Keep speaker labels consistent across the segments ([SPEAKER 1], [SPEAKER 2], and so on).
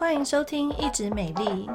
[SPEAKER 1] 欢迎收听《一直美丽》，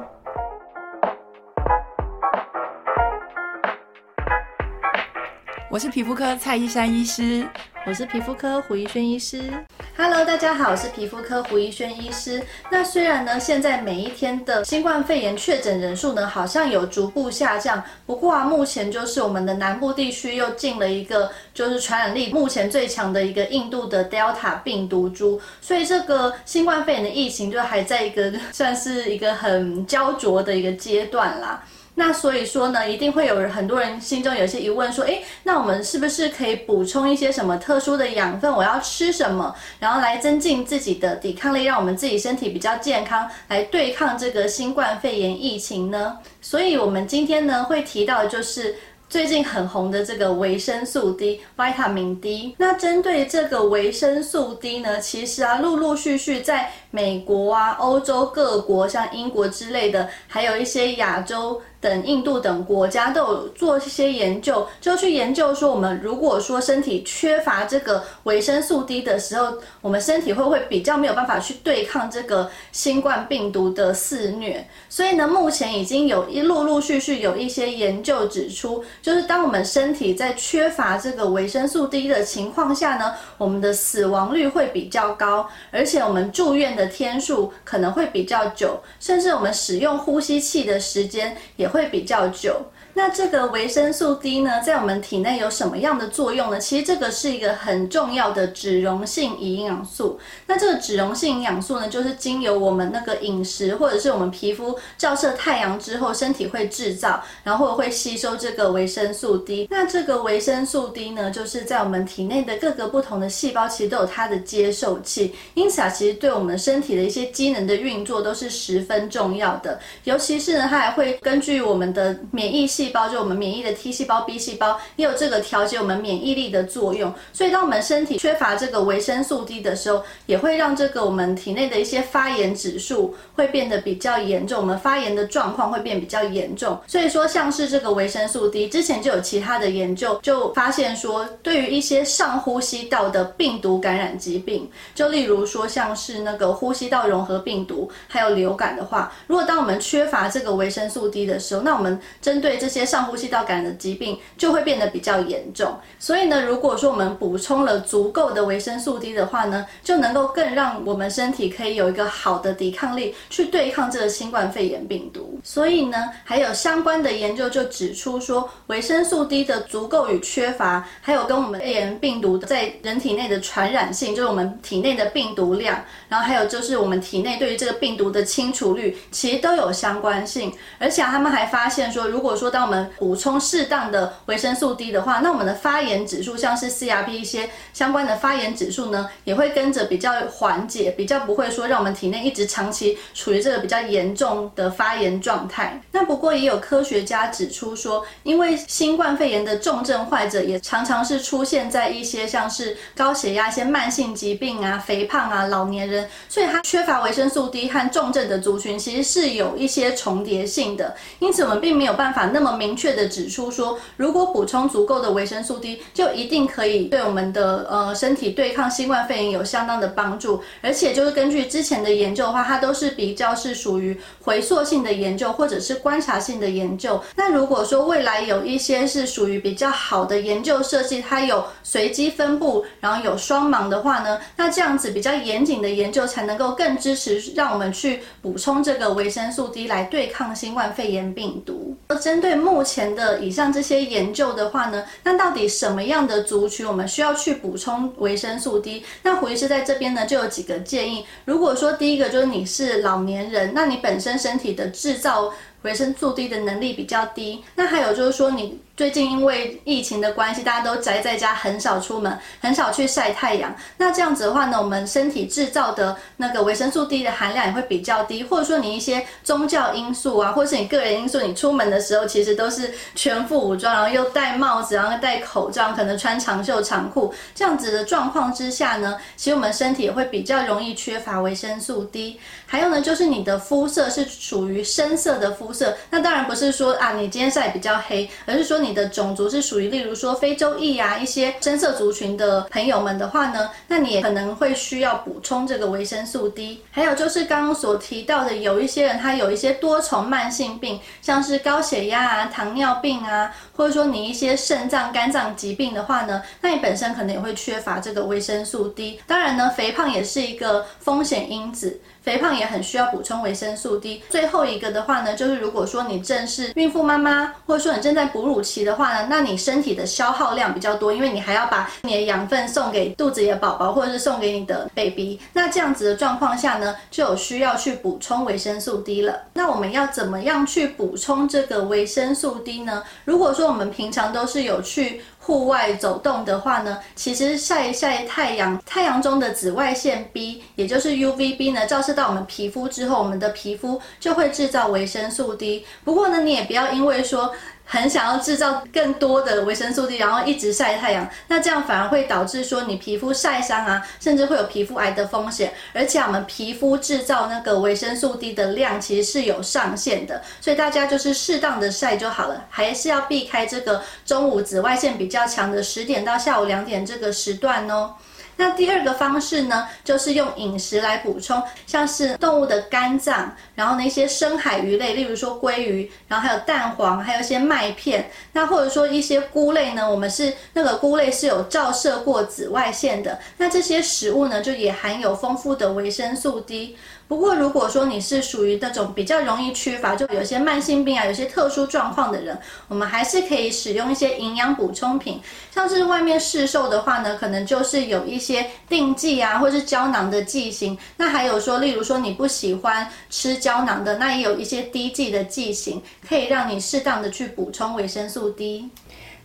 [SPEAKER 2] 我是皮肤科蔡依珊医师，
[SPEAKER 1] 我是皮肤科胡一轩医师。Hello，大家好，我是皮肤科胡宜萱医师。那虽然呢，现在每一天的新冠肺炎确诊人数呢，好像有逐步下降。不过啊，目前就是我们的南部地区又进了一个，就是传染力目前最强的一个印度的 Delta 病毒株，所以这个新冠肺炎的疫情就还在一个算是一个很焦灼的一个阶段啦。那所以说呢，一定会有很多人心中有些疑问，说，诶，那我们是不是可以补充一些什么特殊的养分？我要吃什么，然后来增进自己的抵抗力，让我们自己身体比较健康，来对抗这个新冠肺炎疫情呢？所以我们今天呢会提到的就是。最近很红的这个维生素 D，Vitamin D。那针对这个维生素 D 呢，其实啊，陆陆续续在美国啊、欧洲各国，像英国之类的，还有一些亚洲。等印度等国家都有做一些研究，就去研究说，我们如果说身体缺乏这个维生素 D 的时候，我们身体会不会比较没有办法去对抗这个新冠病毒的肆虐？所以呢，目前已经有一陆陆续续有一些研究指出，就是当我们身体在缺乏这个维生素 D 的情况下呢，我们的死亡率会比较高，而且我们住院的天数可能会比较久，甚至我们使用呼吸器的时间也会。会比较久。那这个维生素 D 呢，在我们体内有什么样的作用呢？其实这个是一个很重要的脂溶性营养素。那这个脂溶性营养素呢，就是经由我们那个饮食或者是我们皮肤照射太阳之后，身体会制造，然后会吸收这个维生素 D。那这个维生素 D 呢，就是在我们体内的各个不同的细胞，其实都有它的接受器。因此啊，其实对我们身体的一些机能的运作都是十分重要的。尤其是呢，它还会根据我们的免疫细胞，就我们免疫的 T 细胞、B 细胞，也有这个调节我们免疫力的作用。所以，当我们身体缺乏这个维生素 D 的时候，也会让这个我们体内的一些发炎指数会变得比较严重，我们发炎的状况会变比较严重。所以说，像是这个维生素 D，之前就有其他的研究就发现说，对于一些上呼吸道的病毒感染疾病，就例如说像是那个呼吸道融合病毒，还有流感的话，如果当我们缺乏这个维生素 D 的，时候那我们针对这些上呼吸道感染的疾病就会变得比较严重，所以呢，如果说我们补充了足够的维生素 D 的话呢，就能够更让我们身体可以有一个好的抵抗力去对抗这个新冠肺炎病毒。所以呢，还有相关的研究就指出说，维生素 D 的足够与缺乏，还有跟我们肺炎病毒在人体内的传染性，就是我们体内的病毒量，然后还有就是我们体内对于这个病毒的清除率，其实都有相关性。而且他们还发现说，如果说当我们补充适当的维生素 D 的话，那我们的发炎指数，像是 CRP 一些相关的发炎指数呢，也会跟着比较缓解，比较不会说让我们体内一直长期处于这个比较严重的发炎状态。那不过也有科学家指出说，因为新冠肺炎的重症患者也常常是出现在一些像是高血压、一些慢性疾病啊、肥胖啊、老年人，所以它缺乏维生素 D 和重症的族群其实是有一些重叠性的。因此我们并没有办法那么明确的指出说，如果补充足够的维生素 D，就一定可以对我们的呃身体对抗新冠肺炎有相当的帮助。而且就是根据之前的研究的话，它都是比较是属于回溯性的研究或者是观察性的研究。那如果说未来有一些是属于比较好的研究设计，它有随机分布，然后有双盲的话呢，那这样子比较严谨的研究才能够更支持让我们去补充这个维生素 D 来对抗新冠肺炎病毒。而针对目前的以上这些研究的话呢，那到底什么样的族群我们需要去补充维生素 D？那胡医师在这边呢就有几个建议。如果说第一个就是你是老年人，那你本身身体的制造维生素 D 的能力比较低，那还有就是说你。最近因为疫情的关系，大家都宅在家，很少出门，很少去晒太阳。那这样子的话呢，我们身体制造的那个维生素 D 的含量也会比较低。或者说你一些宗教因素啊，或者是你个人因素，你出门的时候其实都是全副武装，然后又戴帽子，然后戴口罩，可能穿长袖长裤，这样子的状况之下呢，其实我们身体也会比较容易缺乏维生素 D。还有呢，就是你的肤色是属于深色的肤色，那当然不是说啊你今天晒比较黑，而是说你。你的种族是属于例如说非洲裔啊一些深色族群的朋友们的话呢，那你也可能会需要补充这个维生素 D。还有就是刚刚所提到的，有一些人他有一些多重慢性病，像是高血压啊、糖尿病啊，或者说你一些肾脏、肝脏疾病的话呢，那你本身可能也会缺乏这个维生素 D。当然呢，肥胖也是一个风险因子。肥胖也很需要补充维生素 D。最后一个的话呢，就是如果说你正是孕妇妈妈，或者说你正在哺乳期的话呢，那你身体的消耗量比较多，因为你还要把你的养分送给肚子里的宝宝，或者是送给你的 baby。那这样子的状况下呢，就有需要去补充维生素 D 了。那我们要怎么样去补充这个维生素 D 呢？如果说我们平常都是有去户外走动的话呢，其实晒一晒太阳，太阳中的紫外线 B，也就是 UVB 呢，照射到我们皮肤之后，我们的皮肤就会制造维生素 D。不过呢，你也不要因为说，很想要制造更多的维生素 D，然后一直晒太阳，那这样反而会导致说你皮肤晒伤啊，甚至会有皮肤癌的风险。而且我们皮肤制造那个维生素 D 的量其实是有上限的，所以大家就是适当的晒就好了，还是要避开这个中午紫外线比较强的十点到下午两点这个时段哦。那第二个方式呢，就是用饮食来补充，像是动物的肝脏，然后那些深海鱼类，例如说鲑鱼，然后还有蛋黄，还有一些麦片，那或者说一些菇类呢，我们是那个菇类是有照射过紫外线的，那这些食物呢，就也含有丰富的维生素 D。不过，如果说你是属于那种比较容易缺乏，就有些慢性病啊，有些特殊状况的人，我们还是可以使用一些营养补充品，像是外面市售的话呢，可能就是有一些些定剂啊，或是胶囊的剂型。那还有说，例如说你不喜欢吃胶囊的，那也有一些滴剂的剂型，可以让你适当的去补充维生素 D。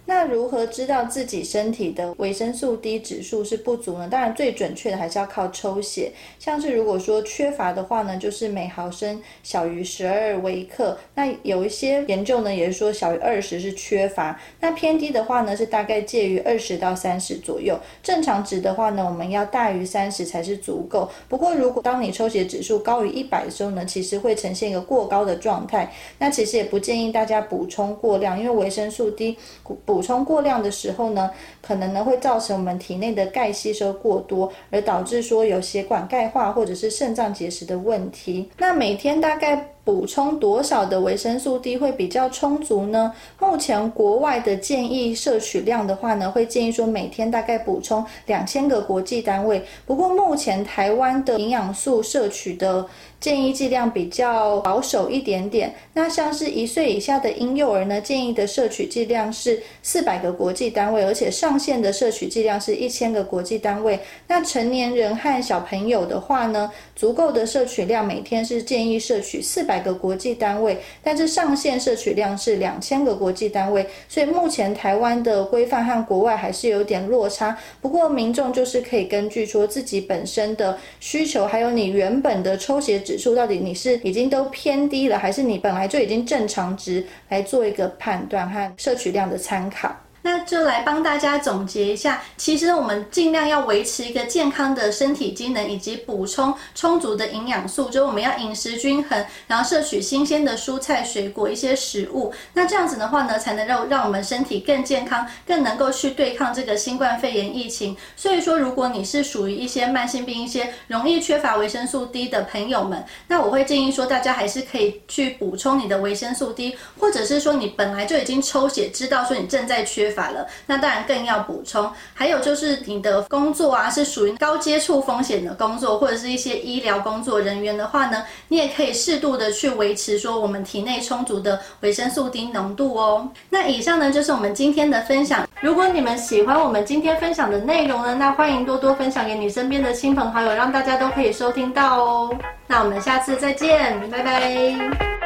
[SPEAKER 1] 那如何知道自己身体的维生素 D 指数是不足呢？当然，最准确的还是要靠抽血。像是如果说缺乏的话呢，就是每毫升小于十二微克。那有一些研究呢，也是说小于二十是缺乏。那偏低的话呢，是大概介于二十到三十左右。正常值的话呢，我们要大于三十才是足够。不过，如果当你抽血指数高于一百的时候呢，其实会呈现一个过高的状态。那其实也不建议大家补充过量，因为维生素 D 补补充过量的时候呢，可能呢会造成我们体内的钙吸收过多，而导致说有血管钙化或者是肾脏结石的问题。那每天大概补充多少的维生素 D 会比较充足呢？目前国外的建议摄取量的话呢，会建议说每天大概补充两千个国际单位。不过目前台湾的营养素摄取的建议剂量比较保守一点点。那像是一岁以下的婴幼儿呢，建议的摄取剂量是四百个国际单位，而且上限的摄取剂量是一千个国际单位。那成年人和小朋友的话呢，足够的摄取量每天是建议摄取四百。个国际单位，但是上限摄取量是两千个国际单位，所以目前台湾的规范和国外还是有点落差。不过民众就是可以根据说自己本身的需求，还有你原本的抽血指数，到底你是已经都偏低了，还是你本来就已经正常值，来做一个判断和摄取量的参考。那就来帮大家总结一下，其实我们尽量要维持一个健康的身体机能，以及补充充足的营养素，就我们要饮食均衡，然后摄取新鲜的蔬菜水果一些食物。那这样子的话呢，才能让让我们身体更健康，更能够去对抗这个新冠肺炎疫情。所以说，如果你是属于一些慢性病、一些容易缺乏维生素 D 的朋友们，那我会建议说，大家还是可以去补充你的维生素 D，或者是说你本来就已经抽血知道说你正在缺。法了，那当然更要补充。还有就是你的工作啊，是属于高接触风险的工作，或者是一些医疗工作人员的话呢，你也可以适度的去维持说我们体内充足的维生素 D 浓度哦。那以上呢就是我们今天的分享。如果你们喜欢我们今天分享的内容呢，那欢迎多多分享给你身边的亲朋好友，让大家都可以收听到哦。那我们下次再见，拜拜。